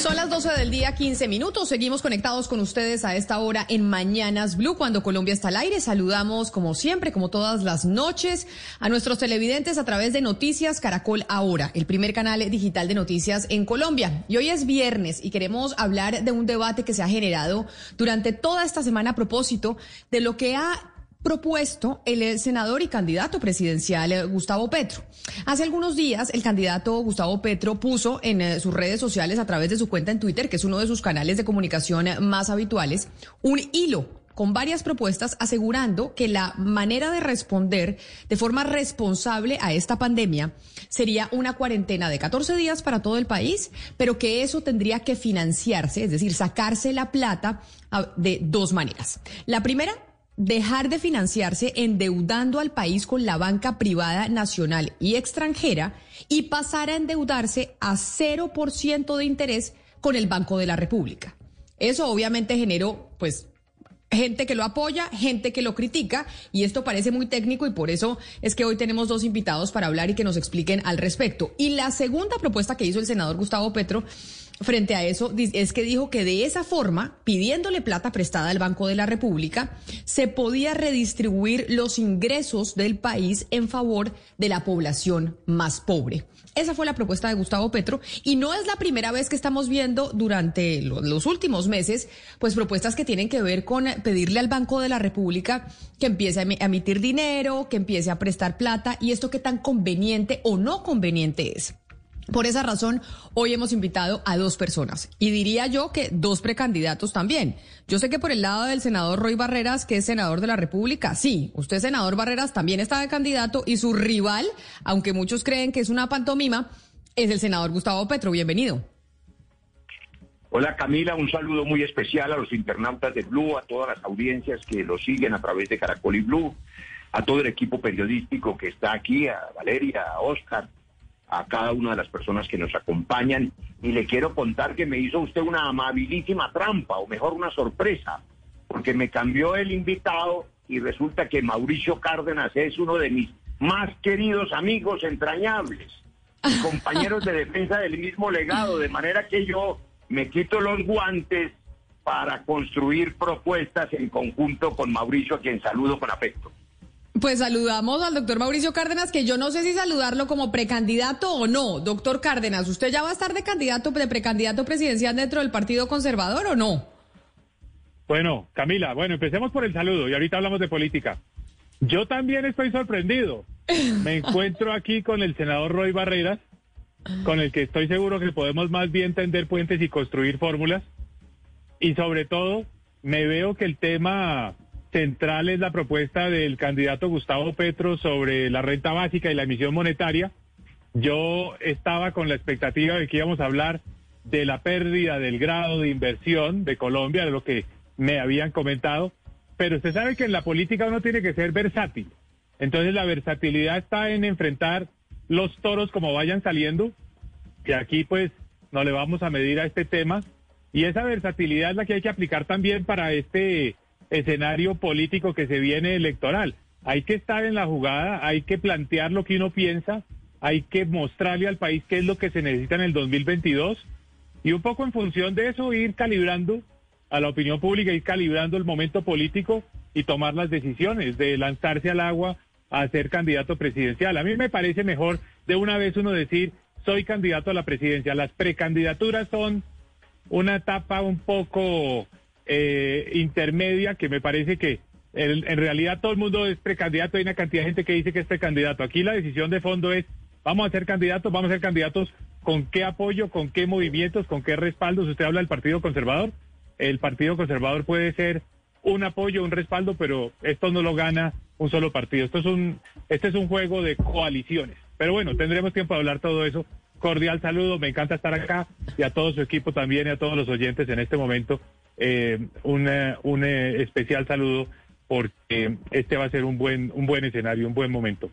Son las 12 del día, 15 minutos. Seguimos conectados con ustedes a esta hora en Mañanas Blue, cuando Colombia está al aire. Saludamos, como siempre, como todas las noches, a nuestros televidentes a través de Noticias Caracol Ahora, el primer canal digital de noticias en Colombia. Y hoy es viernes y queremos hablar de un debate que se ha generado durante toda esta semana a propósito de lo que ha propuesto el senador y candidato presidencial eh, Gustavo Petro. Hace algunos días el candidato Gustavo Petro puso en eh, sus redes sociales a través de su cuenta en Twitter, que es uno de sus canales de comunicación eh, más habituales, un hilo con varias propuestas asegurando que la manera de responder de forma responsable a esta pandemia sería una cuarentena de 14 días para todo el país, pero que eso tendría que financiarse, es decir, sacarse la plata ah, de dos maneras. La primera, dejar de financiarse endeudando al país con la banca privada nacional y extranjera y pasar a endeudarse a 0% de interés con el Banco de la República. Eso obviamente generó, pues, gente que lo apoya, gente que lo critica, y esto parece muy técnico y por eso es que hoy tenemos dos invitados para hablar y que nos expliquen al respecto. Y la segunda propuesta que hizo el senador Gustavo Petro frente a eso es que dijo que de esa forma, pidiéndole plata prestada al Banco de la República, se podía redistribuir los ingresos del país en favor de la población más pobre. Esa fue la propuesta de Gustavo Petro y no es la primera vez que estamos viendo durante los últimos meses, pues propuestas que tienen que ver con pedirle al Banco de la República que empiece a emitir dinero, que empiece a prestar plata y esto qué tan conveniente o no conveniente es. Por esa razón, hoy hemos invitado a dos personas y diría yo que dos precandidatos también. Yo sé que por el lado del senador Roy Barreras, que es senador de la República, sí, usted senador Barreras también está de candidato y su rival, aunque muchos creen que es una pantomima, es el senador Gustavo Petro. Bienvenido. Hola Camila, un saludo muy especial a los internautas de Blue, a todas las audiencias que lo siguen a través de Caracol y Blue, a todo el equipo periodístico que está aquí, a Valeria, a Oscar, a cada una de las personas que nos acompañan y le quiero contar que me hizo usted una amabilísima trampa o mejor una sorpresa, porque me cambió el invitado y resulta que Mauricio Cárdenas es uno de mis más queridos amigos entrañables, compañeros de defensa del mismo legado, de manera que yo me quito los guantes para construir propuestas en conjunto con Mauricio, a quien saludo con afecto. Pues saludamos al doctor Mauricio Cárdenas, que yo no sé si saludarlo como precandidato o no. Doctor Cárdenas, ¿usted ya va a estar de candidato, de precandidato presidencial dentro del Partido Conservador o no? Bueno, Camila, bueno, empecemos por el saludo y ahorita hablamos de política. Yo también estoy sorprendido. Me encuentro aquí con el senador Roy Barreras, con el que estoy seguro que podemos más bien tender puentes y construir fórmulas. Y sobre todo, me veo que el tema central es la propuesta del candidato Gustavo Petro sobre la renta básica y la emisión monetaria. Yo estaba con la expectativa de que íbamos a hablar de la pérdida del grado de inversión de Colombia, de lo que me habían comentado, pero usted sabe que en la política uno tiene que ser versátil. Entonces la versatilidad está en enfrentar los toros como vayan saliendo, que aquí pues no le vamos a medir a este tema, y esa versatilidad es la que hay que aplicar también para este escenario político que se viene electoral. Hay que estar en la jugada, hay que plantear lo que uno piensa, hay que mostrarle al país qué es lo que se necesita en el 2022 y un poco en función de eso ir calibrando a la opinión pública, ir calibrando el momento político y tomar las decisiones de lanzarse al agua a ser candidato presidencial. A mí me parece mejor de una vez uno decir, soy candidato a la presidencia. Las precandidaturas son una etapa un poco eh, intermedia que me parece que en, realidad todo el mundo es precandidato. Hay una cantidad de gente que dice que es precandidato. Aquí la decisión de fondo es, vamos a ser candidatos, vamos a ser candidatos con qué apoyo, con qué movimientos, con qué respaldos. Usted habla del Partido Conservador. El Partido Conservador puede ser un apoyo, un respaldo, pero esto no lo gana un solo partido. Esto es un, este es un juego de coaliciones. Pero bueno, tendremos tiempo de hablar todo eso. Cordial saludo, me encanta estar acá y a todo su equipo también y a todos los oyentes en este momento. Eh, un, eh, eh, especial saludo porque este va a ser un buen, un buen escenario, un buen momento.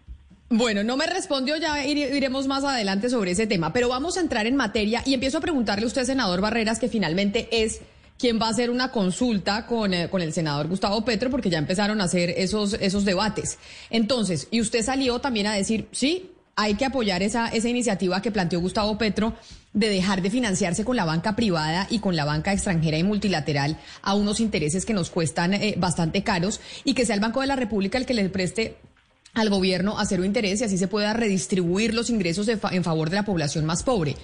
Bueno, no me respondió, ya ire- iremos más adelante sobre ese tema, pero vamos a entrar en materia y empiezo a preguntarle a usted, senador Barreras, que finalmente es quien va a hacer una consulta con, con el senador Gustavo Petro, porque ya empezaron a hacer esos, esos debates. Entonces, y usted salió también a decir, sí, hay que apoyar esa, esa iniciativa que planteó Gustavo Petro de dejar de financiarse con la banca privada y con la banca extranjera y multilateral a unos intereses que nos cuestan eh, bastante caros y que sea el Banco de la República el que le preste al gobierno a cero interés y así se pueda redistribuir los ingresos en favor de la población más pobre.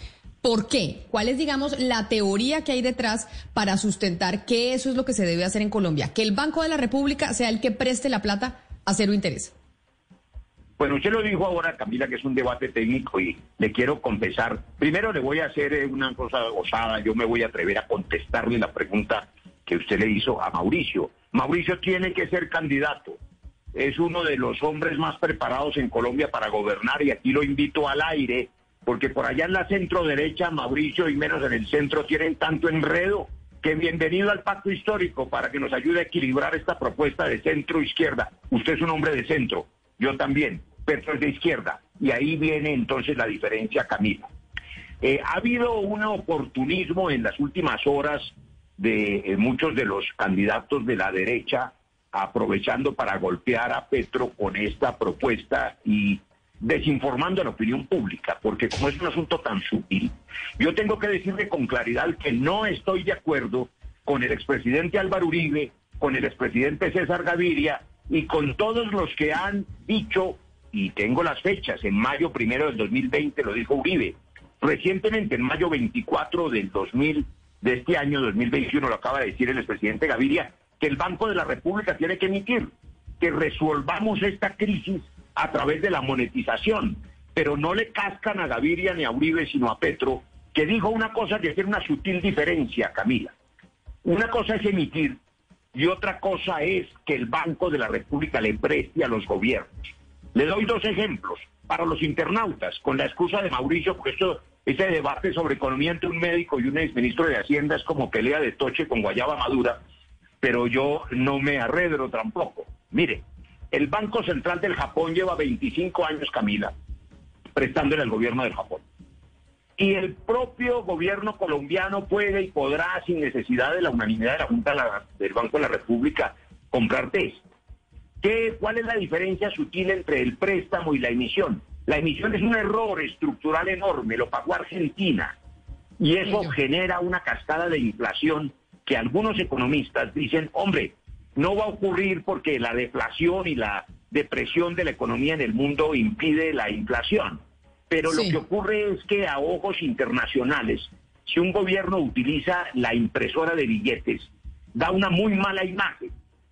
¿Por qué? ¿Cuál es, digamos, la teoría que hay detrás para sustentar que eso es lo que se debe hacer en Colombia? Que el Banco de la República sea el que preste la plata a cero interés. Bueno, usted lo dijo ahora, Camila, que es un debate técnico y le quiero confesar. Primero le voy a hacer eh, una cosa gozada. Yo me voy a atrever a contestarle la pregunta que usted le hizo a Mauricio. Mauricio tiene que ser candidato. Es uno de los hombres más preparados en Colombia para gobernar y aquí lo invito al aire, porque por allá en la centro derecha, Mauricio y menos en el centro tienen tanto enredo que bienvenido al pacto histórico para que nos ayude a equilibrar esta propuesta de centro izquierda. Usted es un hombre de centro, yo también. Petro es de izquierda. Y ahí viene entonces la diferencia, Camila. Eh, ha habido un oportunismo en las últimas horas de eh, muchos de los candidatos de la derecha aprovechando para golpear a Petro con esta propuesta y desinformando a la opinión pública, porque como es un asunto tan sutil, yo tengo que decirle con claridad que no estoy de acuerdo con el expresidente Álvaro Uribe, con el expresidente César Gaviria y con todos los que han dicho, y tengo las fechas, en mayo primero del 2020 lo dijo Uribe, recientemente en mayo 24 del 2000, de este año 2021, lo acaba de decir el expresidente Gaviria, que el Banco de la República tiene que emitir, que resolvamos esta crisis a través de la monetización, pero no le cascan a Gaviria ni a Uribe, sino a Petro, que dijo una cosa que tiene una sutil diferencia, Camila. Una cosa es emitir y otra cosa es que el Banco de la República le preste a los gobiernos. Le doy dos ejemplos para los internautas, con la excusa de Mauricio, porque esto, este debate sobre economía entre un médico y un exministro de Hacienda es como pelea de toche con guayaba madura, pero yo no me arredro tampoco. Mire, el Banco Central del Japón lleva 25 años, Camila, prestándole al gobierno del Japón. Y el propio gobierno colombiano puede y podrá, sin necesidad de la unanimidad de la Junta del Banco de la República, comprar test. ¿Qué, ¿Cuál es la diferencia sutil entre el préstamo y la emisión? La emisión es un error estructural enorme, lo pagó Argentina. Y eso genera una cascada de inflación que algunos economistas dicen, hombre, no va a ocurrir porque la deflación y la depresión de la economía en el mundo impide la inflación. Pero lo que ocurre es que a ojos internacionales, si un gobierno utiliza la impresora de billetes, da una muy mala imagen,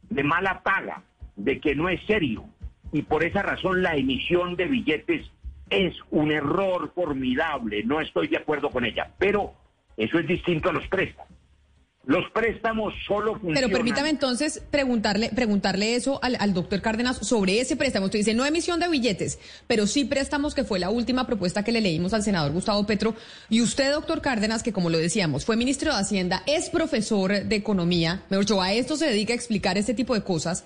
de mala paga, de que no es serio. Y por esa razón la emisión de billetes es un error formidable. No estoy de acuerdo con ella. Pero eso es distinto a los préstamos. Los préstamos solo funcionan. Pero permítame entonces preguntarle, preguntarle eso al, doctor Cárdenas sobre ese préstamo. Usted dice no emisión de billetes, pero sí préstamos, que fue la última propuesta que le leímos al senador Gustavo Petro. Y usted, doctor Cárdenas, que como lo decíamos, fue ministro de Hacienda, es profesor de economía, mejor dicho, a esto se dedica a explicar este tipo de cosas.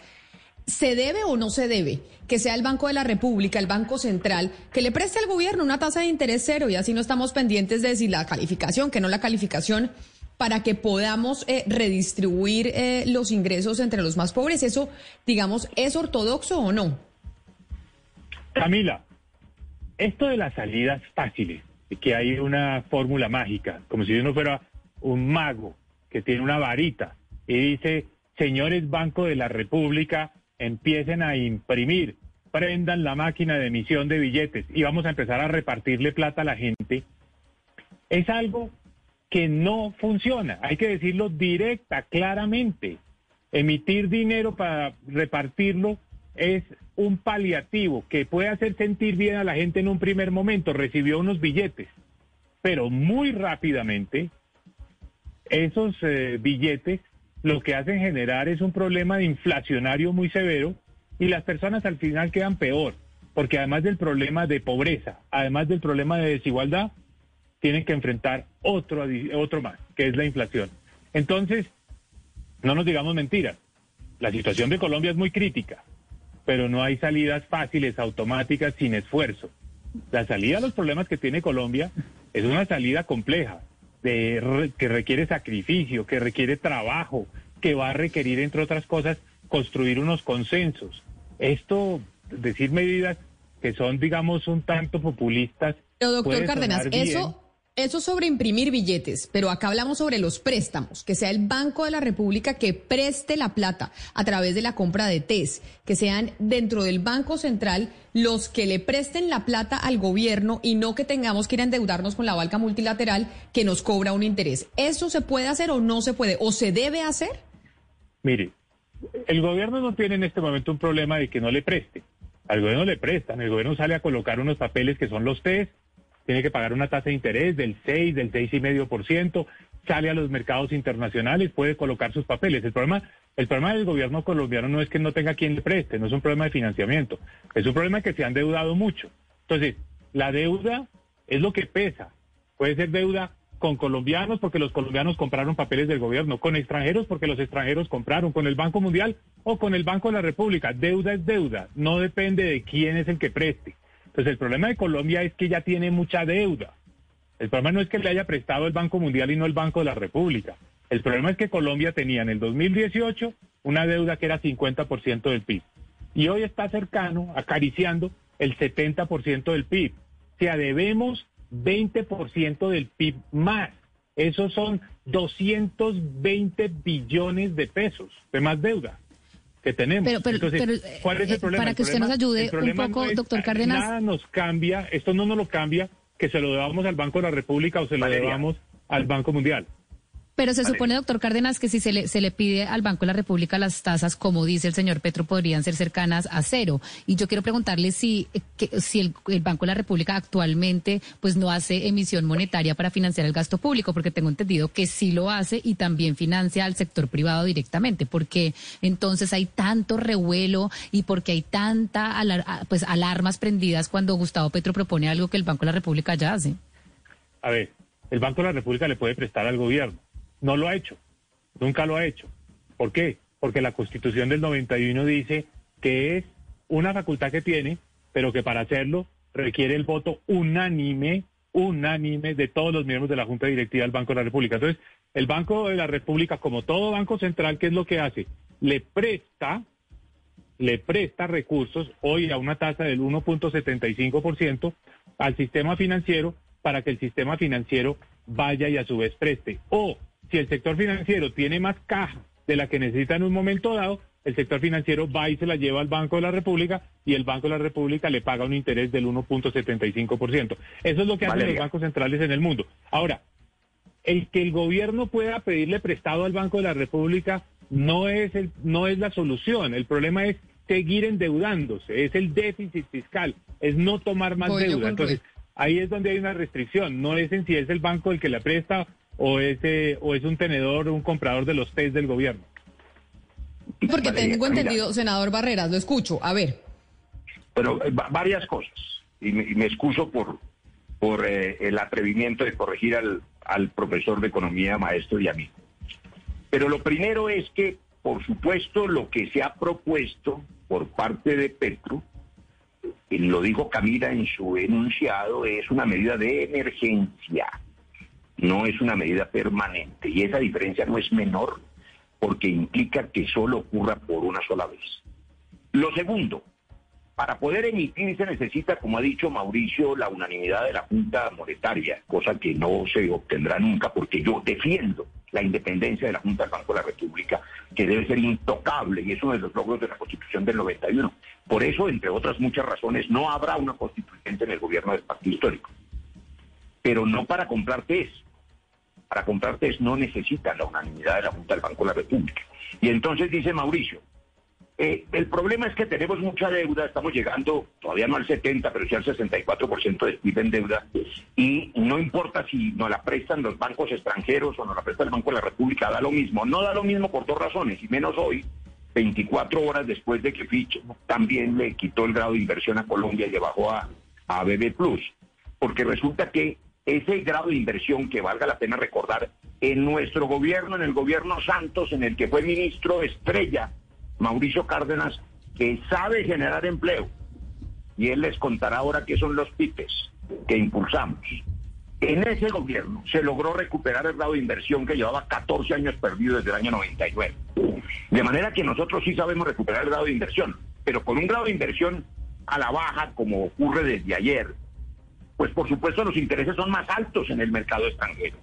¿Se debe o no se debe que sea el Banco de la República, el Banco Central, que le preste al gobierno una tasa de interés cero y así no estamos pendientes de si la calificación, que no la calificación, para que podamos eh, redistribuir eh, los ingresos entre los más pobres? ¿Eso, digamos, es ortodoxo o no? Camila, esto de las salidas fáciles, que hay una fórmula mágica, como si uno fuera un mago que tiene una varita y dice, señores Banco de la República, empiecen a imprimir, prendan la máquina de emisión de billetes y vamos a empezar a repartirle plata a la gente, es algo que no funciona. Hay que decirlo directa, claramente. Emitir dinero para repartirlo es un paliativo que puede hacer sentir bien a la gente en un primer momento. Recibió unos billetes, pero muy rápidamente esos eh, billetes lo que hacen generar es un problema de inflacionario muy severo y las personas al final quedan peor, porque además del problema de pobreza, además del problema de desigualdad, tienen que enfrentar otro, otro más, que es la inflación. Entonces, no nos digamos mentiras, la situación de Colombia es muy crítica, pero no hay salidas fáciles, automáticas, sin esfuerzo. La salida a los problemas que tiene Colombia es una salida compleja, de, que requiere sacrificio, que requiere trabajo, que va a requerir, entre otras cosas, construir unos consensos. Esto, decir medidas que son, digamos, un tanto populistas. Pero, doctor Cárdenas, eso, eso sobre imprimir billetes, pero acá hablamos sobre los préstamos, que sea el Banco de la República que preste la plata a través de la compra de TES, que sean dentro del Banco Central los que le presten la plata al gobierno y no que tengamos que ir a endeudarnos con la banca multilateral que nos cobra un interés. ¿Eso se puede hacer o no se puede o se debe hacer? Mire, el gobierno no tiene en este momento un problema de que no le preste. Al gobierno le prestan, el gobierno sale a colocar unos papeles que son los TES tiene que pagar una tasa de interés del 6, del 6,5%, sale a los mercados internacionales, puede colocar sus papeles. El problema, el problema del gobierno colombiano no es que no tenga quien le preste, no es un problema de financiamiento, es un problema que se han deudado mucho. Entonces, la deuda es lo que pesa. Puede ser deuda con colombianos porque los colombianos compraron papeles del gobierno, con extranjeros porque los extranjeros compraron, con el Banco Mundial o con el Banco de la República. Deuda es deuda, no depende de quién es el que preste. Pues el problema de Colombia es que ya tiene mucha deuda. El problema no es que le haya prestado el Banco Mundial y no el Banco de la República. El problema es que Colombia tenía en el 2018 una deuda que era 50% del PIB. Y hoy está cercano, acariciando el 70% del PIB. O sea, debemos 20% del PIB más. Esos son 220 billones de pesos de más deuda que tenemos. Pero, Entonces, ¿cuál es el eh, problema? Para que usted nos ayude un poco, doctor Cárdenas. Nada nos cambia, esto no nos lo cambia, que se lo debamos al Banco de la República o se lo debamos al Banco Mundial. Pero se supone, doctor Cárdenas, que si se le, se le pide al Banco de la República las tasas, como dice el señor Petro, podrían ser cercanas a cero. Y yo quiero preguntarle si, que, si el, el, Banco de la República actualmente pues no hace emisión monetaria para financiar el gasto público, porque tengo entendido que sí lo hace y también financia al sector privado directamente. porque entonces hay tanto revuelo y porque hay tanta pues alarmas prendidas cuando Gustavo Petro propone algo que el Banco de la República ya hace? A ver, el Banco de la República le puede prestar al gobierno no lo ha hecho, nunca lo ha hecho. ¿Por qué? Porque la Constitución del 91 dice que es una facultad que tiene, pero que para hacerlo requiere el voto unánime, unánime de todos los miembros de la Junta Directiva del Banco de la República. Entonces, el Banco de la República, como todo banco central, ¿qué es lo que hace? Le presta, le presta recursos hoy a una tasa del 1.75% al sistema financiero para que el sistema financiero vaya y a su vez preste. O si el sector financiero tiene más caja de la que necesita en un momento dado, el sector financiero va y se la lleva al Banco de la República y el Banco de la República le paga un interés del 1.75%. Eso es lo que hacen los bancos centrales en el mundo. Ahora, el que el gobierno pueda pedirle prestado al Banco de la República no es, el, no es la solución. El problema es seguir endeudándose, es el déficit fiscal, es no tomar más deuda. Entonces, ahí es donde hay una restricción. No es en si es el banco el que le presta o es, o es un tenedor, un comprador de los test del gobierno. Porque tengo entendido, senador Barreras, lo escucho. A ver. Bueno, eh, varias cosas. Y me, excuso por, por eh, el atrevimiento de corregir al, al profesor de economía, maestro y amigo. Pero lo primero es que, por supuesto, lo que se ha propuesto por parte de Petro, y lo dijo Camila en su enunciado, es una medida de emergencia no es una medida permanente y esa diferencia no es menor porque implica que solo ocurra por una sola vez. Lo segundo, para poder emitir se necesita, como ha dicho Mauricio, la unanimidad de la Junta Monetaria, cosa que no se obtendrá nunca porque yo defiendo la independencia de la Junta del Banco de la República, que debe ser intocable y es uno de los logros de la Constitución del 91. Por eso, entre otras muchas razones, no habrá una constituyente en el gobierno del Partido Histórico. Pero no para comprar test, para comprar test no necesitan la unanimidad de la Junta del Banco de la República. Y entonces dice Mauricio, eh, el problema es que tenemos mucha deuda, estamos llegando todavía no al 70, pero sí al 64% de PIB en deuda, y no importa si nos la prestan los bancos extranjeros o nos la presta el Banco de la República, da lo mismo. No da lo mismo por dos razones, y menos hoy, 24 horas después de que Fitch también le quitó el grado de inversión a Colombia y le bajó a, a BB Plus, porque resulta que ese grado de inversión que valga la pena recordar, en nuestro gobierno, en el gobierno Santos, en el que fue ministro estrella, Mauricio Cárdenas, que sabe generar empleo, y él les contará ahora qué son los PIPES que impulsamos. En ese gobierno se logró recuperar el grado de inversión que llevaba 14 años perdido desde el año 99. De manera que nosotros sí sabemos recuperar el grado de inversión, pero con un grado de inversión a la baja, como ocurre desde ayer, pues por supuesto los intereses son más altos en el mercado extranjero.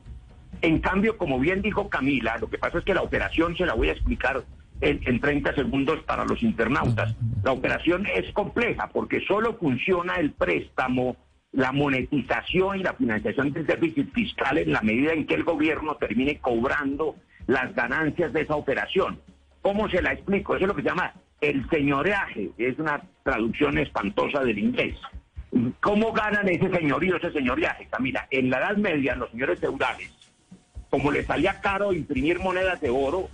En cambio, como bien dijo Camila, lo que pasa es que la operación se la voy a explicar en, en 30 segundos para los internautas. La operación es compleja porque solo funciona el préstamo, la monetización y la financiación del déficit fiscal en la medida en que el gobierno termine cobrando las ganancias de esa operación. ¿Cómo se la explico? Eso es lo que se llama el señoreaje, es una traducción espantosa del inglés. ¿Cómo ganan ese señorío, ese señoreaje? Mira, en la Edad Media los señores feudales, como les salía caro imprimir monedas de oro,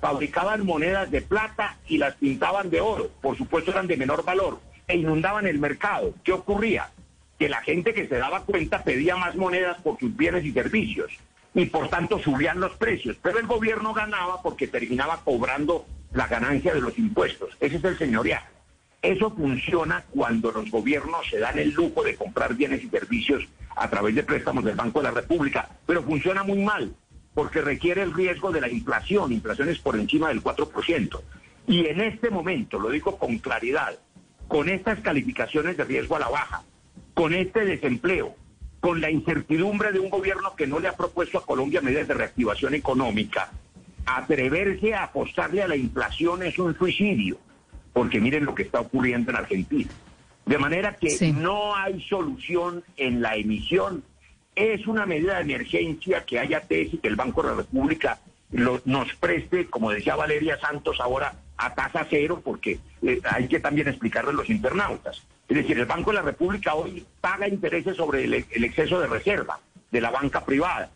fabricaban monedas de plata y las pintaban de oro. Por supuesto eran de menor valor e inundaban el mercado. ¿Qué ocurría? Que la gente que se daba cuenta pedía más monedas por sus bienes y servicios y por tanto subían los precios. Pero el gobierno ganaba porque terminaba cobrando la ganancia de los impuestos. Ese es el señoreaje. Eso funciona cuando los gobiernos se dan el lujo de comprar bienes y servicios a través de préstamos del Banco de la República, pero funciona muy mal porque requiere el riesgo de la inflación, inflación es por encima del 4%. Y en este momento, lo digo con claridad, con estas calificaciones de riesgo a la baja, con este desempleo, con la incertidumbre de un gobierno que no le ha propuesto a Colombia medidas de reactivación económica, atreverse a apostarle a la inflación es un suicidio, porque miren lo que está ocurriendo en Argentina. De manera que Sí. no hay solución en la emisión es una medida de emergencia que haya tesis que el Banco de la República lo- nos preste, como decía Valeria Santos ahora, a tasa cero, porque eh, hay que también explicarle a los internautas. Es decir, el Banco de la República hoy paga intereses sobre el, el exceso de reserva de la banca privada,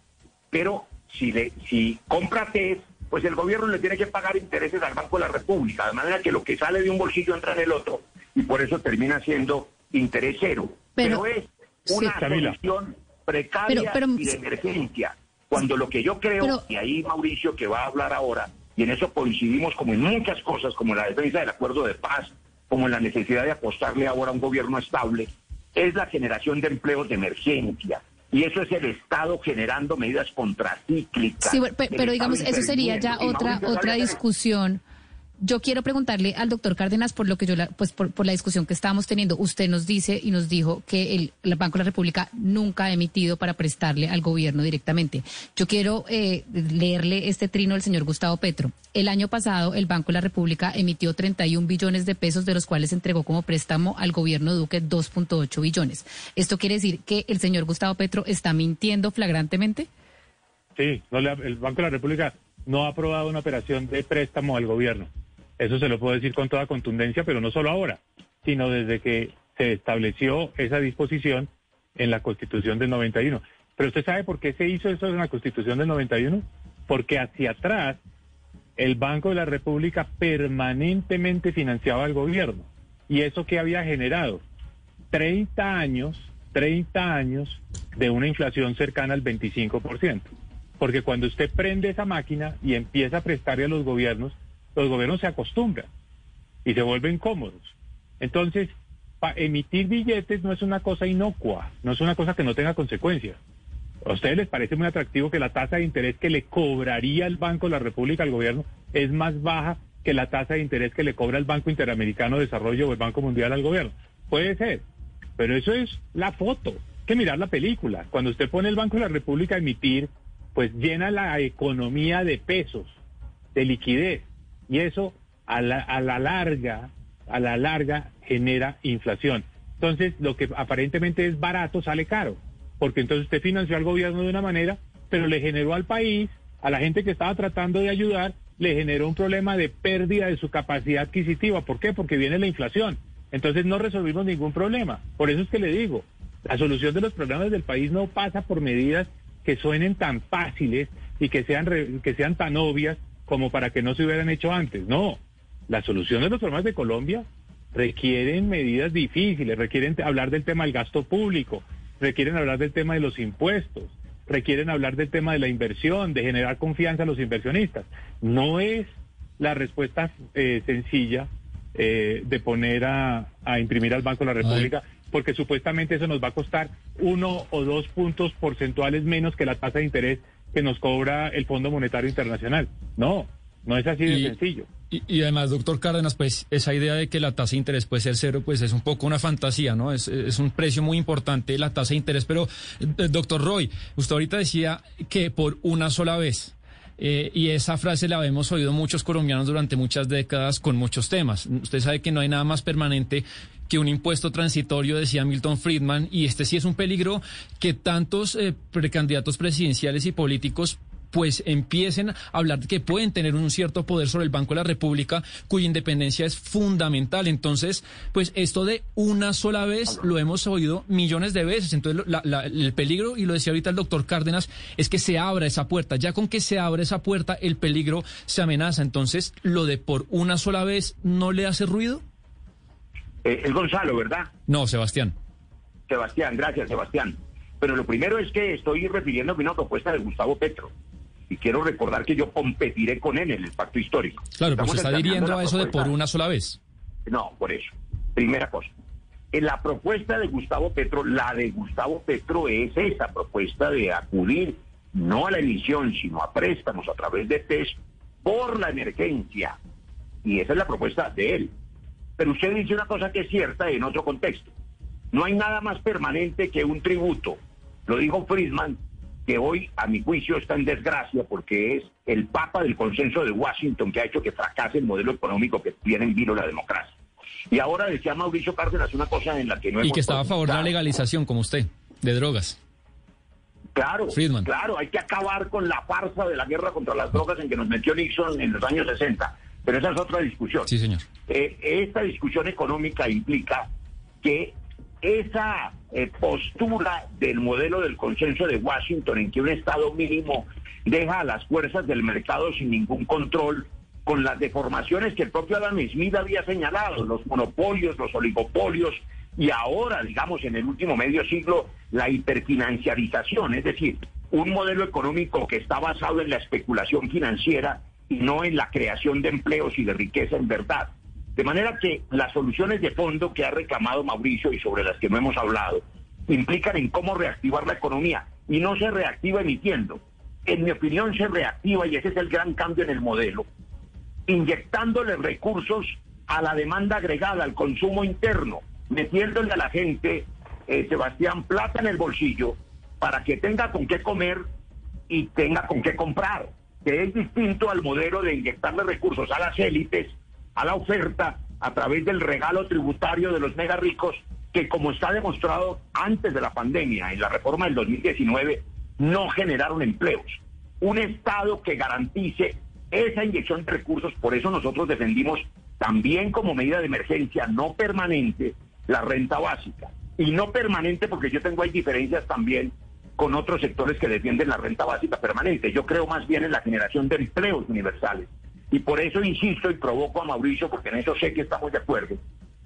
pero si, le, si compra TES, pues el gobierno le tiene que pagar intereses al Banco de la República, de manera que lo que sale de un bolsillo entra en el otro, y por eso termina siendo interés cero. Pero- pero es Sí. una Camila. solución precaria Pero- pero- y de emergencia. Cuando lo que yo creo, Pero- y ahí Mauricio que va a hablar ahora, y en eso coincidimos como en muchas cosas, como en la defensa del acuerdo de paz, como en la necesidad de apostarle ahora a un gobierno estable, es la generación de empleos de emergencia. Y eso es el Estado generando medidas contracíclicas. Sí, pero Estado digamos, eso sería ya otra otra discusión. Yo quiero preguntarle al doctor Cárdenas por lo que yo, la- pues por, la discusión que estábamos teniendo. Usted nos dice y nos dijo que el, Banco de la República nunca ha emitido para prestarle al gobierno directamente. Yo quiero eh, leerle este trino del señor Gustavo Petro. El año pasado el Banco de la República emitió 31 billones de pesos, de los cuales entregó como préstamo al gobierno Duque 2.8 billones. ¿Esto quiere decir que el señor Gustavo Petro está mintiendo flagrantemente? Sí, no el Banco de la República no ha aprobado una operación de préstamo al gobierno. Eso se lo puedo decir con toda contundencia, pero no solo ahora, sino desde que se estableció esa disposición en la Constitución del 91. Pero usted sabe por qué se hizo eso en la Constitución del 91? Porque hacia atrás el Banco de la República permanentemente financiaba al gobierno. ¿Y eso qué había generado? 30 años, 30 años de una inflación cercana al 25%. Porque cuando usted prende esa máquina y empieza a prestarle a los gobiernos, los gobiernos se acostumbran y se vuelven cómodos. Entonces, emitir billetes no es una cosa inocua, no es una cosa que no tenga consecuencias. ¿A ustedes les parece muy atractivo que la tasa de interés que le cobraría el Banco de la República al gobierno es más baja que la tasa de interés que le cobra el Banco Interamericano de Desarrollo o el Banco Mundial al gobierno? Puede ser, pero eso es la foto. Hay que mirar la película. Cuando usted pone el Banco de la República a emitir, pues llena la economía de pesos, de liquidez. Y eso a la, a la larga, a la larga genera inflación. Entonces, lo que aparentemente es barato sale caro, porque entonces usted financió al gobierno de una manera pero le generó al país, a la gente que estaba tratando de ayudar, le generó un problema de pérdida de su capacidad adquisitiva. ¿Por qué? Porque viene la inflación. Entonces no resolvimos ningún problema. Por eso es que le digo, la solución de los problemas del país no pasa por medidas que suenen tan fáciles y que sean, que sean tan obvias como para que no se hubieran hecho antes. No, la solución de los problemas de Colombia requieren medidas difíciles, requieren hablar del tema del gasto público, requieren hablar del tema de los impuestos, requieren hablar del tema de la inversión, de generar confianza a los inversionistas. No es la respuesta eh, sencilla eh, de poner a, imprimir al Banco de la República, porque supuestamente eso nos va a costar uno o dos puntos porcentuales menos que la tasa de interés que nos cobra el Fondo Monetario Internacional. No, no es así de sencillo. Y, además, doctor Cárdenas, pues esa idea de que la tasa de interés puede ser cero, pues es un poco una fantasía, ¿no? Es, es un precio muy importante la tasa de interés. Pero, eh, doctor Roy, usted ahorita decía que por una sola vez. Eh, y esa frase la hemos oído muchos colombianos durante muchas décadas con muchos temas. Usted sabe que no hay nada más permanente que un impuesto transitorio, decía Milton Friedman, y este sí es un peligro que tantos eh, precandidatos presidenciales y políticos pues empiecen a hablar de que pueden tener un cierto poder sobre el Banco de la República, cuya independencia es fundamental. Entonces, pues esto de una sola vez lo hemos oído millones de veces. Entonces, el peligro, y lo decía ahorita el doctor Cárdenas, es que se abra esa puerta. Ya con que se abra esa puerta, el peligro se amenaza. Entonces, lo de por una sola vez no le hace ruido. Eh, el Gonzalo, ¿verdad? No, Sebastián. Sebastián, gracias, Sebastián. Pero lo primero es que estoy refiriéndome a una propuesta de Gustavo Petro y quiero recordar que yo competiré con él en el pacto histórico. Claro, pues está dirigiendo a eso de por una sola vez. No, por eso. Primera cosa. En la propuesta de Gustavo Petro, la de Gustavo Petro es esa propuesta de acudir no a la emisión, sino a préstamos a través de TES por la emergencia. Y esa es la propuesta de él. Pero usted dice una cosa que es cierta en otro contexto. No hay nada más permanente que un tributo. Lo dijo Friedman que hoy, a mi juicio, está en desgracia porque es el papa del consenso de Washington que ha hecho que fracase el modelo económico que tiene en vino la democracia. Y ahora decía Mauricio Cárdenas una cosa en la que no hemos... Y que estaba a favor de la legalización, como usted, de drogas. Claro, claro, hay que acabar con la farsa de la guerra contra las drogas en que nos metió Nixon en los años 60. Pero esa es otra discusión. Sí, señor. Eh, esta discusión económica implica que esa eh, postura del modelo del consenso de Washington en que un Estado mínimo deja a las fuerzas del mercado sin ningún control, con las deformaciones que el propio Adam Smith había señalado, los monopolios, los oligopolios y ahora, digamos, en el último medio siglo, la hiperfinanciarización, es decir, un modelo económico que está basado en la especulación financiera y no en la creación de empleos y de riqueza en verdad. De manera que las soluciones de fondo que ha reclamado Mauricio y sobre las que no hemos hablado implican en cómo reactivar la economía y no se reactiva emitiendo. En mi opinión se reactiva y ese es el gran cambio en el modelo, inyectándole recursos a la demanda agregada, al consumo interno, metiéndole a la gente, eh, Sebastián, plata en el bolsillo para que tenga con qué comer y tenga con qué comprar, que es distinto al modelo de inyectarle recursos a las élites a la oferta a través del regalo tributario de los mega ricos, que como está demostrado antes de la pandemia, en la reforma del 2019, no generaron empleos. Un Estado que garantice esa inyección de recursos, por eso nosotros defendimos también como medida de emergencia no permanente la renta básica. Y no permanente porque yo tengo ahí diferencias también con otros sectores que defienden la renta básica permanente. Yo creo más bien en la generación de empleos universales. Y por eso insisto y provoco a Mauricio, porque en eso sé que estamos de acuerdo,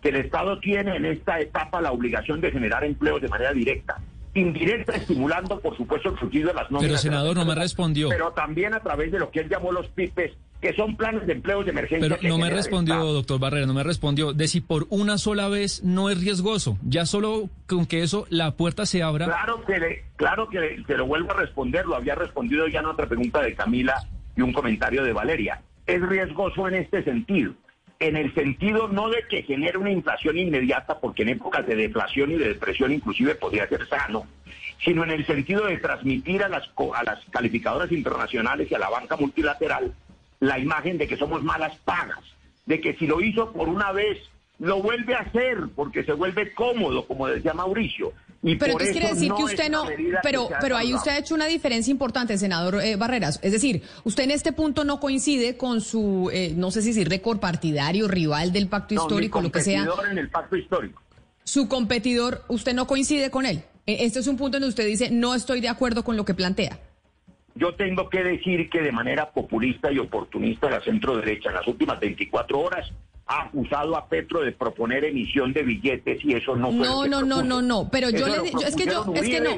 que el Estado tiene en esta etapa la obligación de generar empleos de manera directa, indirecta, estimulando, por supuesto, el surgido de las nóminas. Pero, senador, no me respondió. Pero también a través de lo que él llamó los PIPES, que son planes de empleos de emergencia. Pero no me respondió, doctor Barrera, no me respondió de si por una sola vez no es riesgoso. Ya solo con que eso, la puerta se abra. Claro que, le, claro que se lo vuelvo a responder, lo había respondido ya en otra pregunta de Camila y un comentario de Valeria es riesgoso en este sentido. En el sentido no de que genere una inflación inmediata, porque en épocas de deflación y de depresión inclusive podría ser sano, sino en el sentido de transmitir a las, a las calificadoras internacionales y a la banca multilateral la imagen de que somos malas pagas, de que si lo hizo por una vez, lo vuelve a hacer porque se vuelve cómodo, como decía Mauricio, Y Pero entonces quiere decir que no es usted no, pero, pero ahí usted ha hecho una diferencia importante, senador eh, Barreras. Es decir, usted en este punto no coincide con su, eh, no sé si decir récord partidario, rival del pacto No, mi histórico, lo que sea. en el pacto histórico. Su competidor, usted no coincide con él. Eh, Este es un punto donde usted dice, no estoy de acuerdo con lo que plantea. Yo tengo que decir que de manera populista y oportunista la centro derecha en las últimas 24 horas ha acusado a Petro de proponer emisión de billetes y eso no fue No, no, no, no, no, pero yo le yo- es que yo- es que no.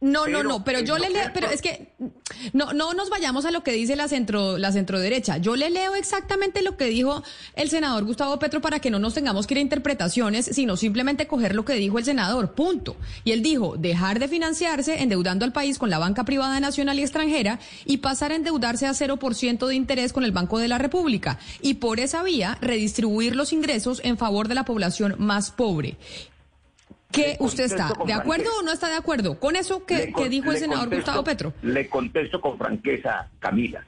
No, no, Pero no, pero yo le pero es que no, no nos vayamos a lo que dice la centro, la centro derecha. Yo le leo exactamente lo que dijo el senador Gustavo Petro para que no nos tengamos que ir a interpretaciones, sino simplemente coger lo que dijo el senador, punto. Y él dijo, dejar de financiarse endeudando al país con la banca privada nacional y extranjera y pasar a endeudarse a 0% de interés con el Banco de la República. Y por esa vía redistribuir los ingresos en favor de la población más pobre. ¿Qué usted está? ¿De acuerdo o no está de acuerdo con eso que, Le con- que dijo el senador contesto- Gustavo Petro? Le contesto con franqueza, Camila.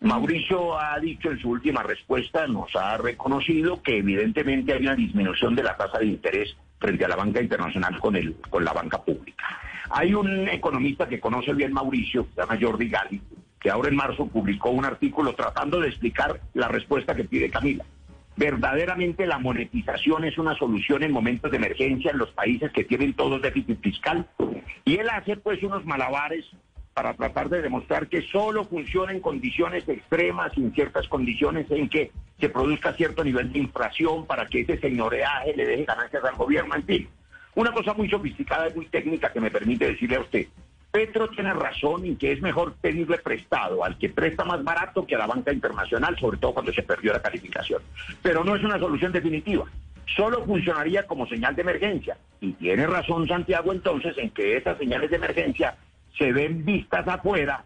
Mauricio ha dicho en su última respuesta, nos ha reconocido que evidentemente hay una disminución de la tasa de interés frente a la banca internacional con, el, con la banca pública. Hay un economista que conoce bien Mauricio, se llama Jordi Gali, que ahora en marzo publicó un artículo tratando de explicar la respuesta que pide Camila. Verdaderamente la monetización es una solución en momentos de emergencia en los países que tienen todos déficit fiscal. Y él hace pues unos malabares para tratar de demostrar que solo funciona en condiciones extremas, en ciertas condiciones en que se produzca cierto nivel de inflación para que ese señoreaje le deje ganancias al gobierno, en fin. Una cosa muy sofisticada y muy técnica que me permite decirle a usted. Petro tiene razón en que es mejor pedirle prestado al que presta más barato que a la banca internacional, sobre todo cuando se perdió la calificación. Pero no es una solución definitiva. Solo funcionaría como señal de emergencia. Y tiene razón Santiago entonces en que esas señales de emergencia se ven vistas afuera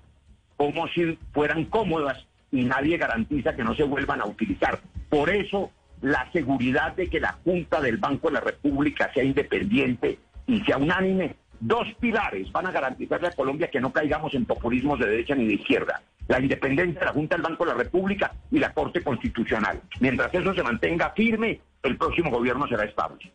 como si fueran cómodas y nadie garantiza que no se vuelvan a utilizar. Por eso, la seguridad de que la Junta del Banco de la República sea independiente y sea unánime, dos pilares van a garantizarle a Colombia que no caigamos en populismos de derecha ni de izquierda. La independencia de la Junta del Banco de la República y la Corte Constitucional. Mientras eso se mantenga firme, el próximo gobierno será estable.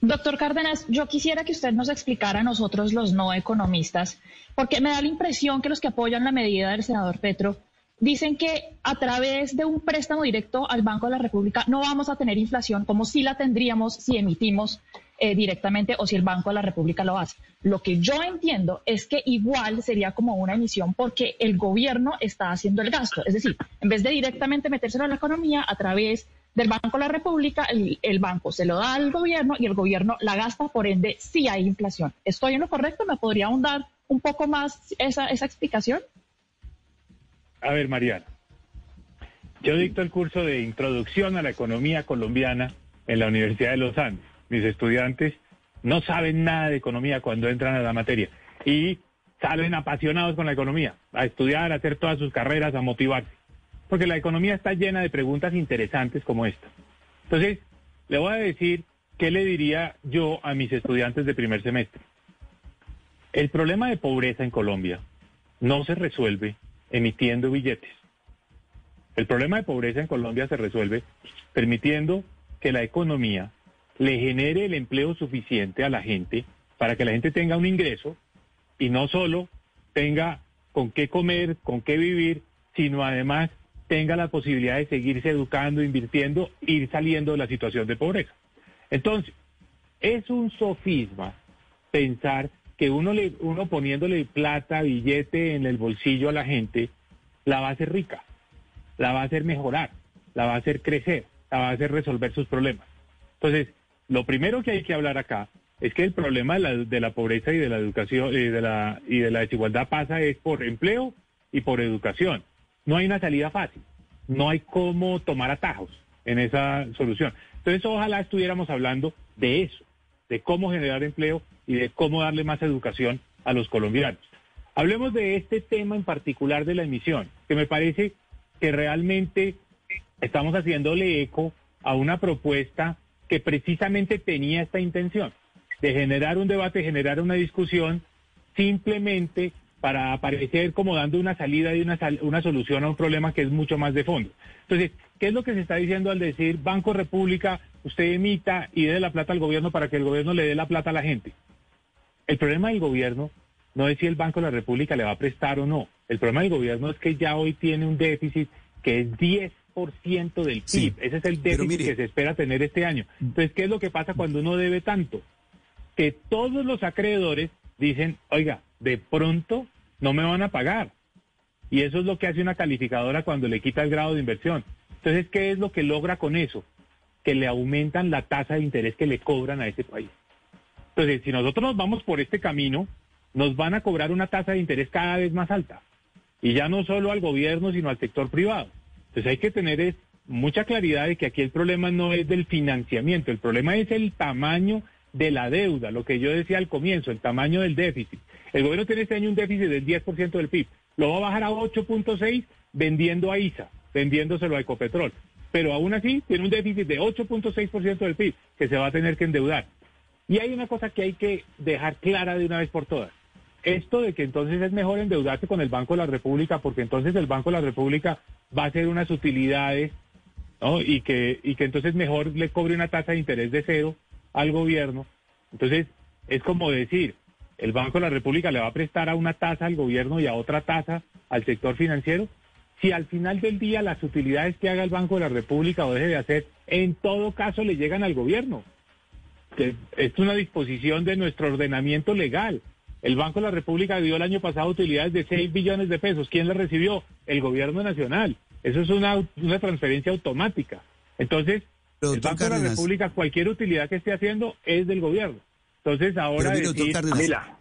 Doctor Cárdenas, yo quisiera que usted nos explicara a nosotros los no economistas, porque me da la impresión que los que apoyan la medida del senador Petro dicen que a través de un préstamo directo al Banco de la República no vamos a tener inflación como si la tendríamos si emitimos eh, directamente o si el Banco de la República lo hace. Lo que yo entiendo es que igual sería como una emisión porque el gobierno está haciendo el gasto. Es decir, en vez de directamente metérselo a la economía a través del Banco de la República, el, banco se lo da al gobierno y el gobierno la gasta, por ende sí hay inflación. ¿Estoy en lo correcto? ¿Me podría ahondar un poco más esa, esa explicación? A ver, Mariana. Yo dicto el curso de Introducción a la Economía Colombiana en la Universidad de los Andes. Mis estudiantes no saben nada de economía cuando entran a la materia y salen apasionados con la economía, a estudiar, a hacer todas sus carreras, a motivarse. Porque la economía está llena de preguntas interesantes como esta. Entonces, le voy a decir qué le diría yo a mis estudiantes de primer semestre. El problema de pobreza en Colombia no se resuelve emitiendo billetes. El problema de pobreza en Colombia se resuelve permitiendo que la economía le genere el empleo suficiente a la gente para que la gente tenga un ingreso y no solo tenga con qué comer, con qué vivir, sino además tenga la posibilidad de seguirse educando, invirtiendo, ir saliendo de la situación de pobreza. Entonces, es un sofisma pensar que uno, le, uno poniéndole plata, billete en el bolsillo a la gente, la va a hacer rica, la va a hacer mejorar, la va a hacer crecer, la va a hacer resolver sus problemas. Entonces, lo primero que hay que hablar acá es que el problema de la, de la pobreza y de la educación y de la, y de la desigualdad pasa es por empleo y por educación. No hay una salida fácil, no hay cómo tomar atajos en esa solución. Entonces, ojalá estuviéramos hablando de eso, de cómo generar empleo y de cómo darle más educación a los colombianos. Hablemos de este tema en particular de la emisión, que me parece que realmente estamos haciéndole eco a una propuesta que precisamente tenía esta intención, de generar un debate, generar una discusión, simplemente para aparecer como dando una salida y una, una solución a un problema que es mucho más de fondo. Entonces, ¿qué es lo que se está diciendo al decir Banco República, usted emita y dé la plata al gobierno para que el gobierno le dé la plata a la gente? El problema del gobierno no es si el Banco de la República le va a prestar o no. El problema del gobierno es que ya hoy tiene un déficit que es 10% del PIB. Sí, Ese es el déficit mire- que se espera tener este año. Entonces, ¿qué es lo que pasa cuando uno debe tanto? Que todos los acreedores dicen, oiga, de pronto no me van a pagar. Y eso es lo que hace una calificadora cuando le quita el grado de inversión. Entonces, ¿qué es lo que logra con eso? Que le aumentan la tasa de interés que le cobran a ese país. Entonces, si nosotros nos vamos por este camino, nos van a cobrar una tasa de interés cada vez más alta. Y ya no solo al gobierno, sino al sector privado. Entonces hay que tener mucha claridad de que aquí el problema no es del financiamiento, el problema es el tamaño de la deuda, lo que yo decía al comienzo, el tamaño del déficit. El gobierno tiene este año un déficit del 10% del PIB. Lo va a bajar a 8.6 vendiendo a ISA, vendiéndoselo a Ecopetrol. Pero aún así tiene un déficit de 8.6% del PIB que se va a tener que endeudar. Y hay una cosa que hay que dejar clara de una vez por todas. Esto de que entonces es mejor endeudarse con el Banco de la República, porque entonces el Banco de la República va a hacer unas utilidades, ¿no? Y que, y que entonces mejor le cobre una tasa de interés de cero al gobierno. Entonces, es como decir, el Banco de la República le va a prestar a una tasa al gobierno y a otra tasa al sector financiero. Si al final del día las utilidades que haga el Banco de la República o deje de hacer, en todo caso le llegan al gobierno es una disposición de nuestro ordenamiento legal. El Banco de la República dio el año pasado utilidades de 6 billones de pesos. ¿Quién las recibió? El gobierno nacional. Eso es una, una transferencia automática. Entonces, Pero, el Banco de la. República, cualquier utilidad que esté haciendo es del gobierno. Entonces, ahora mire, decir, Cárdenas, Camila,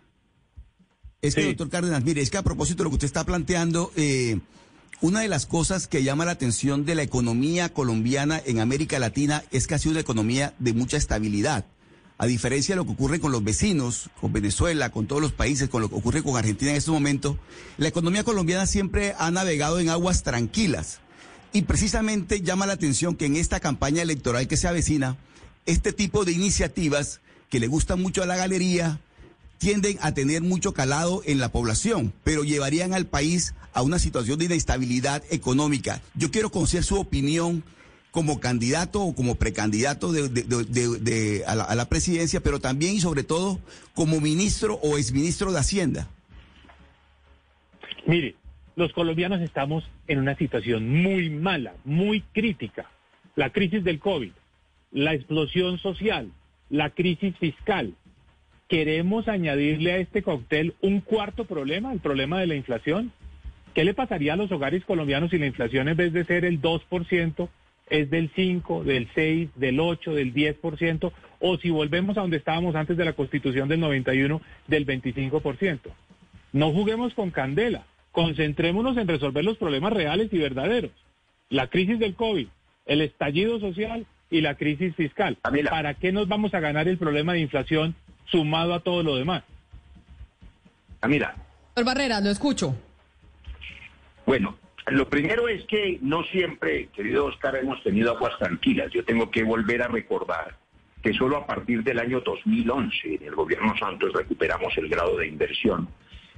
Es que, Sí. doctor Cárdenas, mire, es que a propósito de lo que usted está planteando, eh, una de las cosas que llama la atención de la economía colombiana en América Latina es que ha sido una economía de mucha estabilidad. A diferencia de lo que ocurre con los vecinos, con Venezuela, con todos los países, con lo que ocurre con Argentina en estos momentos, la economía colombiana siempre ha navegado en aguas tranquilas. Y precisamente llama la atención que en esta campaña electoral que se avecina, este tipo de iniciativas que le gustan mucho a la galería, tienden a tener mucho calado en la población, pero llevarían al país a una situación de inestabilidad económica. Yo quiero conocer su opinión como candidato o como precandidato de, a, la, a la presidencia, pero también y sobre todo como ministro o exministro de Hacienda. Mire, los colombianos estamos en una situación muy mala, muy crítica. La crisis del COVID, la explosión social, la crisis fiscal. ¿Queremos añadirle a este cóctel un cuarto problema, el problema de la inflación? ¿Qué le pasaría a los hogares colombianos si la inflación en vez de ser el 2% es del 5, del 6, del 8, del 10%? O si volvemos a donde estábamos antes de la constitución del 91, del 25%. No juguemos con candela, concentrémonos en resolver los problemas reales y verdaderos. La crisis del COVID, el estallido social y la crisis fiscal. Camila. ¿Para qué nos vamos a ganar el problema de inflación sumado a todo lo demás? Camila, Doctor Barreras, lo escucho. Bueno, lo primero es que no siempre, querido Oscar, hemos tenido aguas tranquilas. Yo tengo que volver a recordar que solo a partir del año 2011 en el gobierno Santos recuperamos el grado de inversión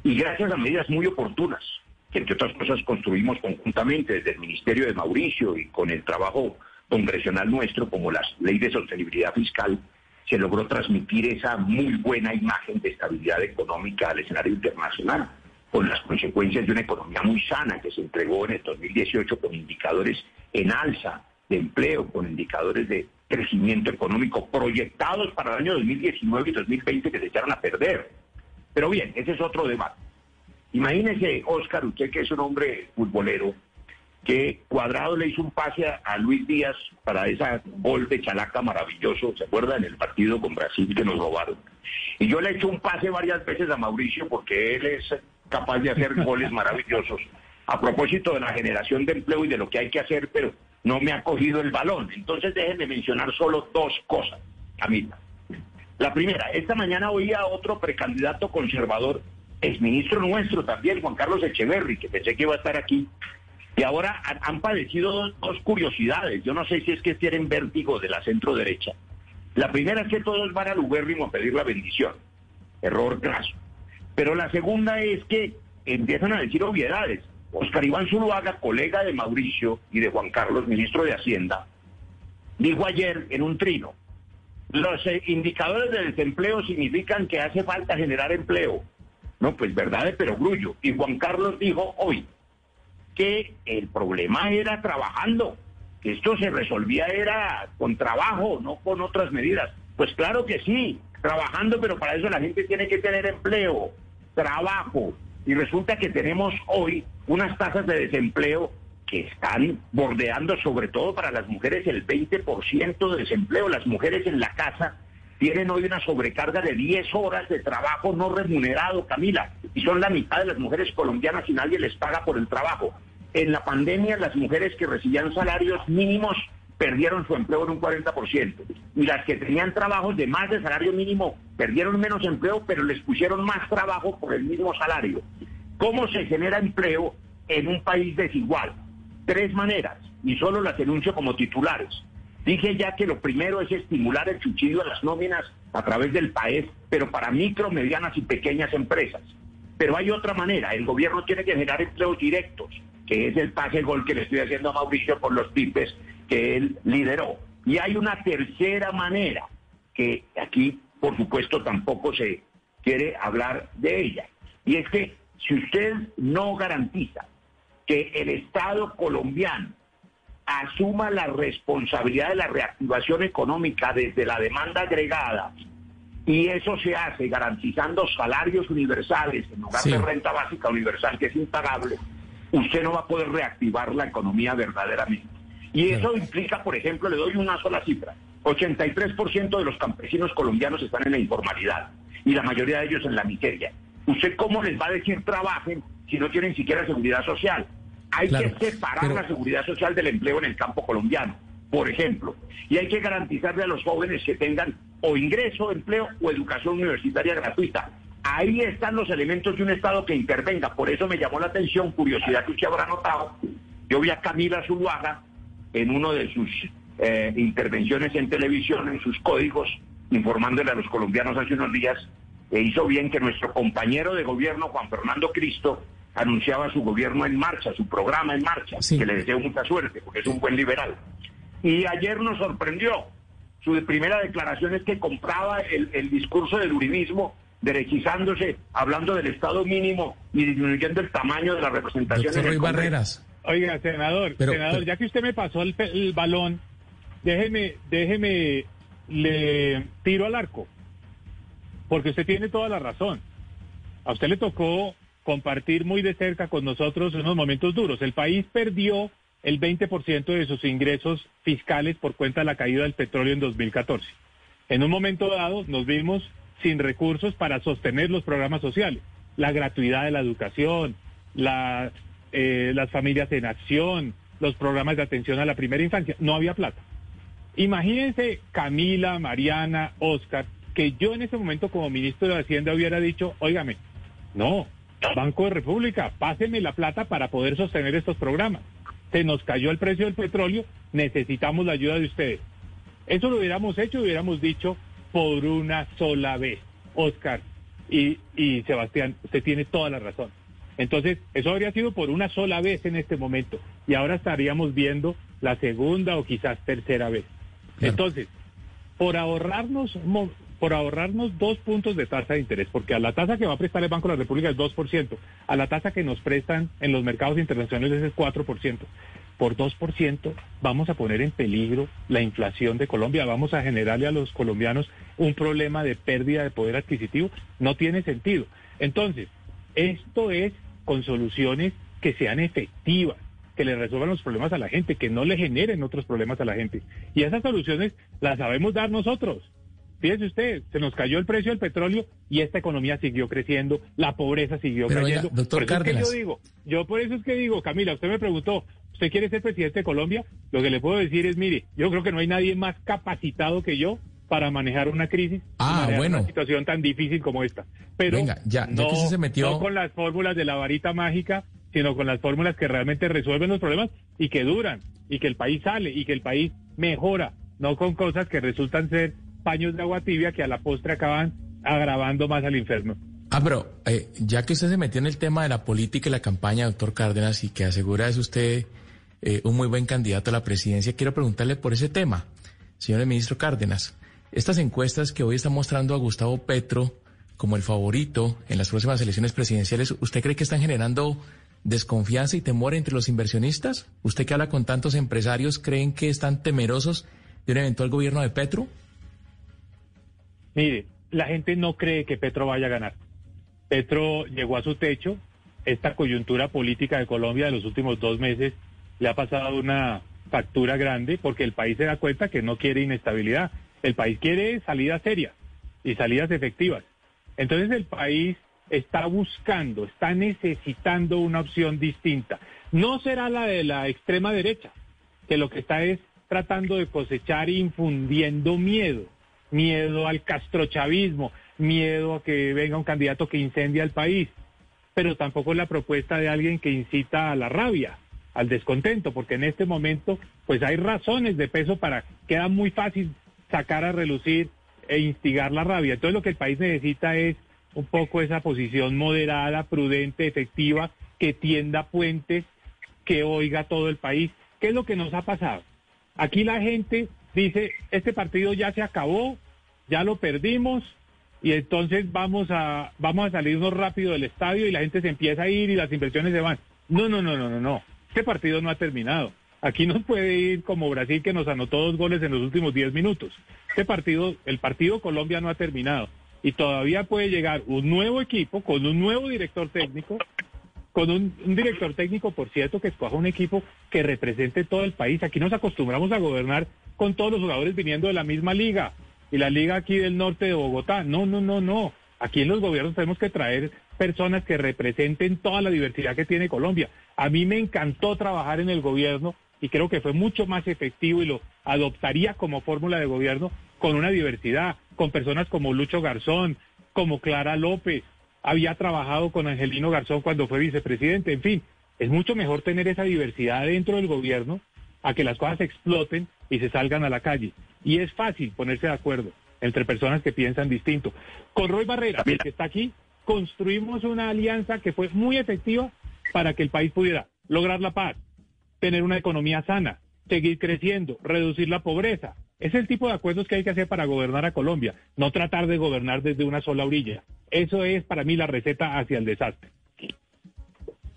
y gracias a medidas muy oportunas que entre otras cosas construimos conjuntamente desde el Ministerio de Mauricio y con el trabajo congresional nuestro como la ley de sostenibilidad fiscal se logró transmitir esa muy buena imagen de estabilidad económica al escenario internacional con las consecuencias de una economía muy sana que se entregó en el 2018 con indicadores en alza de empleo, con indicadores de crecimiento económico proyectados para el año 2019 y 2020 que se echaron a perder. Pero bien, ese es otro debate. Imagínese, Oscar, usted que es un hombre futbolero, que Cuadrado le hizo un pase a, Luis Díaz para esa gol de Chalaca maravilloso, ¿se acuerdan? En el partido con Brasil que nos robaron. Y yo le he hecho un pase varias veces a Mauricio porque él es capaz de hacer goles maravillosos. A propósito de la generación de empleo y de lo que hay que hacer, pero no me ha cogido el balón. Entonces déjenme mencionar solo dos cosas, Camila. La primera, esta mañana oía a otro precandidato conservador, exministro nuestro también, Juan Carlos Echeverry, que pensé que iba a estar aquí, y ahora han, padecido dos, dos curiosidades. Yo no sé si es que tienen vértigo de la centro derecha. La primera es que todos van al ubérrimo a pedir la bendición. Error graso. Pero la segunda es que empiezan a decir obviedades. Oscar Iván Zuluaga, colega de Mauricio y de Juan Carlos, ministro de Hacienda, dijo ayer en un trino, los eh, indicadores de desempleo significan que hace falta generar empleo. No, pues verdad de perogrullo. Y Juan Carlos dijo hoy que el problema era trabajando, que esto se resolvía era con trabajo, no con otras medidas. Pues claro que sí, trabajando, pero para eso la gente tiene que tener empleo, trabajo. Y resulta que tenemos hoy unas tasas de desempleo que están bordeando sobre todo para las mujeres el 20% de desempleo. Las mujeres en la casa tienen hoy una sobrecarga de 10 horas de trabajo no remunerado, Camila, y son la mitad de las mujeres colombianas y nadie les paga por el trabajo. En la pandemia las mujeres que recibían salarios mínimos perdieron su empleo en un 40%. Y las que tenían trabajos de más de salario mínimo perdieron menos empleo, pero les pusieron más trabajo por el mismo salario. ¿Cómo se genera empleo en un país desigual? Tres maneras, y solo las enuncio como titulares. Dije ya que lo primero es estimular el subsidio a las nóminas a través del país, pero para micro, medianas y pequeñas empresas. Pero hay otra manera, el gobierno tiene que generar empleos directos, que es el pase gol que le estoy haciendo a Mauricio por los pipes que él lideró. Y hay una tercera manera, que aquí, por supuesto, tampoco se quiere hablar de ella. Y es que si usted no garantiza que el Estado colombiano asuma la responsabilidad de la reactivación económica desde la demanda agregada, y eso se hace garantizando salarios universales en lugar de renta básica universal, que es impagable, usted no va a poder reactivar la economía verdaderamente. Y eso implica, por ejemplo, le doy una sola cifra, 83% de los campesinos colombianos están en la informalidad y la mayoría de ellos en la miseria. ¿Usted cómo les va a decir trabajen si no tienen siquiera seguridad social? Hay que separar la seguridad social del empleo en el campo colombiano, por ejemplo. Y hay que garantizarle a los jóvenes que tengan o ingreso, empleo o educación universitaria gratuita. Ahí están los elementos de un Estado que intervenga. Por eso me llamó la atención, curiosidad que usted habrá notado. Yo vi a Camila Zuluaga en una de sus eh, intervenciones en televisión, en sus códigos, informándole a los colombianos hace unos días, e hizo bien que nuestro compañero de gobierno, Juan Fernando Cristo, anunciaba su gobierno en marcha, su programa en marcha, que le deseo mucha suerte, porque es un buen liberal. Y ayer nos sorprendió. Su primera declaración es que compraba el, discurso del uribismo, derechizándose, hablando del Estado mínimo y disminuyendo el tamaño de la representación. Doctor Barreras. Oiga, senador, senador, ya que usted me pasó el, el balón, déjeme, déjeme, le tiro al arco, porque usted tiene toda la razón. A usted le tocó compartir muy de cerca con nosotros unos momentos duros. El país perdió el 20% de sus ingresos fiscales por cuenta de la caída del petróleo en 2014. En un momento dado nos vimos sin recursos para sostener los programas sociales, la gratuidad de la educación, la, eh, las familias en acción, los programas de atención a la primera infancia. No había plata. Imagínense Camila, Mariana, Oscar, que yo en ese momento como ministro de Hacienda hubiera dicho, óigame, no, Banco de República, pásenme la plata para poder sostener estos programas. Se nos cayó el precio del petróleo, necesitamos la ayuda de ustedes. Eso lo hubiéramos hecho, hubiéramos dicho por una sola vez, Oscar y, y Sebastián, usted tiene toda la razón. Entonces, eso habría sido por una sola vez en este momento y ahora estaríamos viendo la segunda o quizás tercera vez. Entonces, por ahorrarnos por ahorrarnos dos puntos de tasa de interés, porque a la tasa que va a prestar el Banco de la República es 2%, a la tasa que nos prestan en los mercados internacionales es 4%. Por 2% vamos a poner en peligro la inflación de Colombia, vamos a generarle a los colombianos un problema de pérdida de poder adquisitivo. No tiene sentido. Entonces, esto es con soluciones que sean efectivas que le resuelvan los problemas a la gente, que no le generen otros problemas a la gente. Y esas soluciones las sabemos dar nosotros. Fíjese usted, se nos cayó el precio del petróleo y esta economía siguió creciendo, la pobreza siguió creciendo. doctor Cárdenas. yo digo, yo por eso es que digo, Camila, usted me preguntó, ¿usted quiere ser presidente de Colombia? Lo que le puedo decir es, mire, yo creo que no hay nadie más capacitado que yo para manejar una crisis, ah, bueno. una situación tan difícil como esta. Pero Venga, ya, no, que se metió... no con las fórmulas de la varita mágica, sino con las fórmulas que realmente resuelven los problemas y que duran, y que el país sale, y que el país mejora, no con cosas que resultan ser paños de agua tibia que a la postre acaban agravando más al infierno. Ah, pero eh, ya que usted se metió en el tema de la política y la campaña, doctor Cárdenas, y que asegura es usted eh, un muy buen candidato a la presidencia, quiero preguntarle por ese tema, señor ministro Cárdenas. Estas encuestas que hoy están mostrando a Gustavo Petro como el favorito en las próximas elecciones presidenciales, ¿usted cree que están generando desconfianza y temor entre los inversionistas? ¿Usted que habla con tantos empresarios, creen que están temerosos de un eventual gobierno de Petro? Mire, la gente no cree que Petro vaya a ganar. Petro llegó a su techo. Esta coyuntura política de Colombia de los últimos dos meses le ha pasado una factura grande porque el país se da cuenta que no quiere inestabilidad. El país quiere salidas serias y salidas efectivas. Entonces el país está buscando, está necesitando una opción distinta. No será la de la extrema derecha, que lo que está es tratando de cosechar infundiendo miedo, miedo al castrochavismo, miedo a que venga un candidato que incendia el país, pero tampoco es la propuesta de alguien que incita a la rabia, al descontento, porque en este momento pues hay razones de peso para, queda muy fácil sacar a relucir e instigar la rabia. Entonces lo que el país necesita es un poco esa posición moderada, prudente, efectiva, que tienda puentes, que oiga todo el país. ¿Qué es lo que nos ha pasado? Aquí la gente dice, este partido ya se acabó, ya lo perdimos, y entonces vamos a, vamos a salirnos rápido del estadio y la gente se empieza a ir y las inversiones se van. No, no, no, no, no, no. Este partido no ha terminado. Aquí no puede ir como Brasil que nos anotó dos goles en los últimos diez minutos. Este partido, el partido Colombia no ha terminado y todavía puede llegar un nuevo equipo con un nuevo director técnico, con un, un, director técnico, por cierto, que escoja un equipo que represente todo el país. Aquí nos acostumbramos a gobernar con todos los jugadores viniendo de la misma liga y la liga aquí del norte de Bogotá. No, no, no, no. Aquí en los gobiernos tenemos que traer personas que representen toda la diversidad que tiene Colombia. A mí me encantó trabajar en el gobierno y creo que fue mucho más efectivo y lo adoptaría como fórmula de gobierno con una diversidad, con personas como Lucho Garzón, como Clara López. Había trabajado con Angelino Garzón cuando fue vicepresidente. En fin, es mucho mejor tener esa diversidad dentro del gobierno a que las cosas exploten y se salgan a la calle. Y es fácil ponerse de acuerdo entre personas que piensan distinto. Con Roy Barrera, que está aquí, construimos una alianza que fue muy efectiva para que el país pudiera lograr la paz, tener una economía sana, seguir creciendo, reducir la pobreza. Es el tipo de acuerdos que hay que hacer para gobernar a Colombia, no tratar de gobernar desde una sola orilla. Eso es para mí la receta hacia el desastre.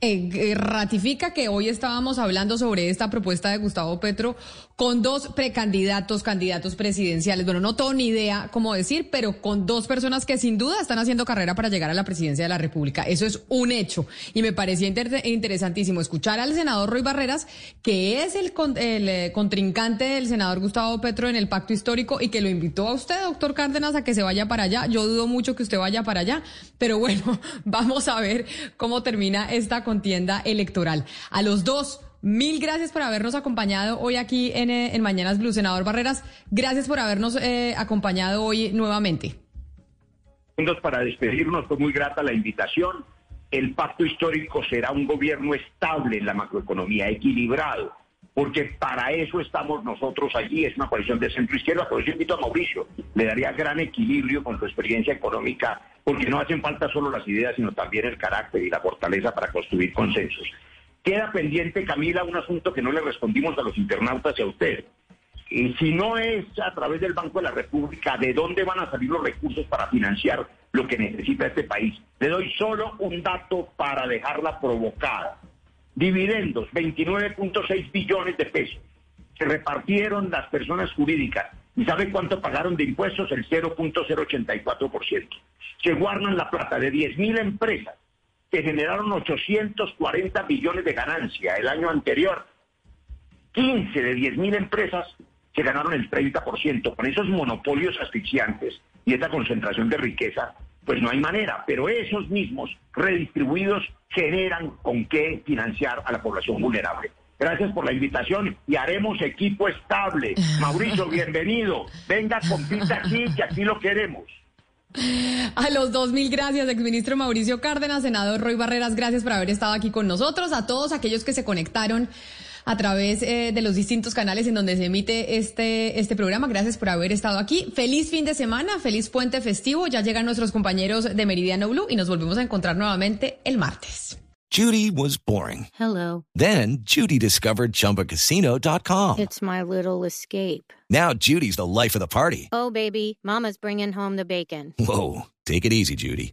Eh, eh, ratifica que hoy estábamos hablando sobre esta propuesta de Gustavo Petro con dos precandidatos, candidatos presidenciales. Bueno, no tengo ni idea cómo decir, pero con dos personas que sin duda están haciendo carrera para llegar a la presidencia de la República. Eso es un hecho. Y me parecía inter interesantísimo escuchar al senador Roy Barreras, que es el, el eh, contrincante del senador Gustavo Petro en el pacto histórico y que lo invitó a usted, doctor Cárdenas, a que se vaya para allá. Yo dudo mucho que usted vaya para allá, pero bueno, vamos a ver cómo termina esta contienda electoral. A los dos, mil gracias por habernos acompañado hoy aquí en, eh, Mañanas Blue. Senador Barreras, gracias por habernos eh, acompañado hoy nuevamente. Para despedirnos, fue muy grata la invitación. El pacto histórico será un gobierno estable en la macroeconomía, equilibrado, porque para eso estamos nosotros allí. Es una coalición de centro izquierda. Por eso invito a Mauricio, le daría gran equilibrio con su experiencia económica porque no hacen falta solo las ideas, sino también el carácter y la fortaleza para construir consensos. Queda pendiente, Camila, un asunto que no le respondimos a los internautas y a usted. Y si no es a través del Banco de la República, ¿de dónde van a salir los recursos para financiar lo que necesita este país? Le doy solo un dato para dejarla provocada. Dividendos, 29.6 billones de pesos. Se repartieron las personas jurídicas. ¿Y sabe cuánto pagaron de impuestos? El 0.084%. Se guardan la plata de 10.000 empresas que generaron 840 billones de ganancia el año anterior. 15 de 10.000 empresas que ganaron el 30%. Con esos monopolios asfixiantes y esta concentración de riqueza, pues no hay manera. Pero esos mismos redistribuidos generan con qué financiar a la población vulnerable. Gracias por la invitación y haremos equipo estable. Mauricio, bienvenido. Venga, compita aquí, que aquí lo queremos. A los dos mil gracias, exministro Mauricio Cárdenas, senador Roy Barreras, gracias por haber estado aquí con nosotros. A todos aquellos que se conectaron a través eh, de los distintos canales en donde se emite este, este programa. Gracias por haber estado aquí. Feliz fin de semana, feliz puente festivo. Ya llegan nuestros compañeros de Meridiano Blue y nos volvemos a encontrar nuevamente el martes. Judy was boring. Hello. Then Judy discovered ChumbaCasino.com. It's my little escape. Now Judy's the life of the party. Oh, baby, Mama's bringing home the bacon. Whoa, take it easy, Judy.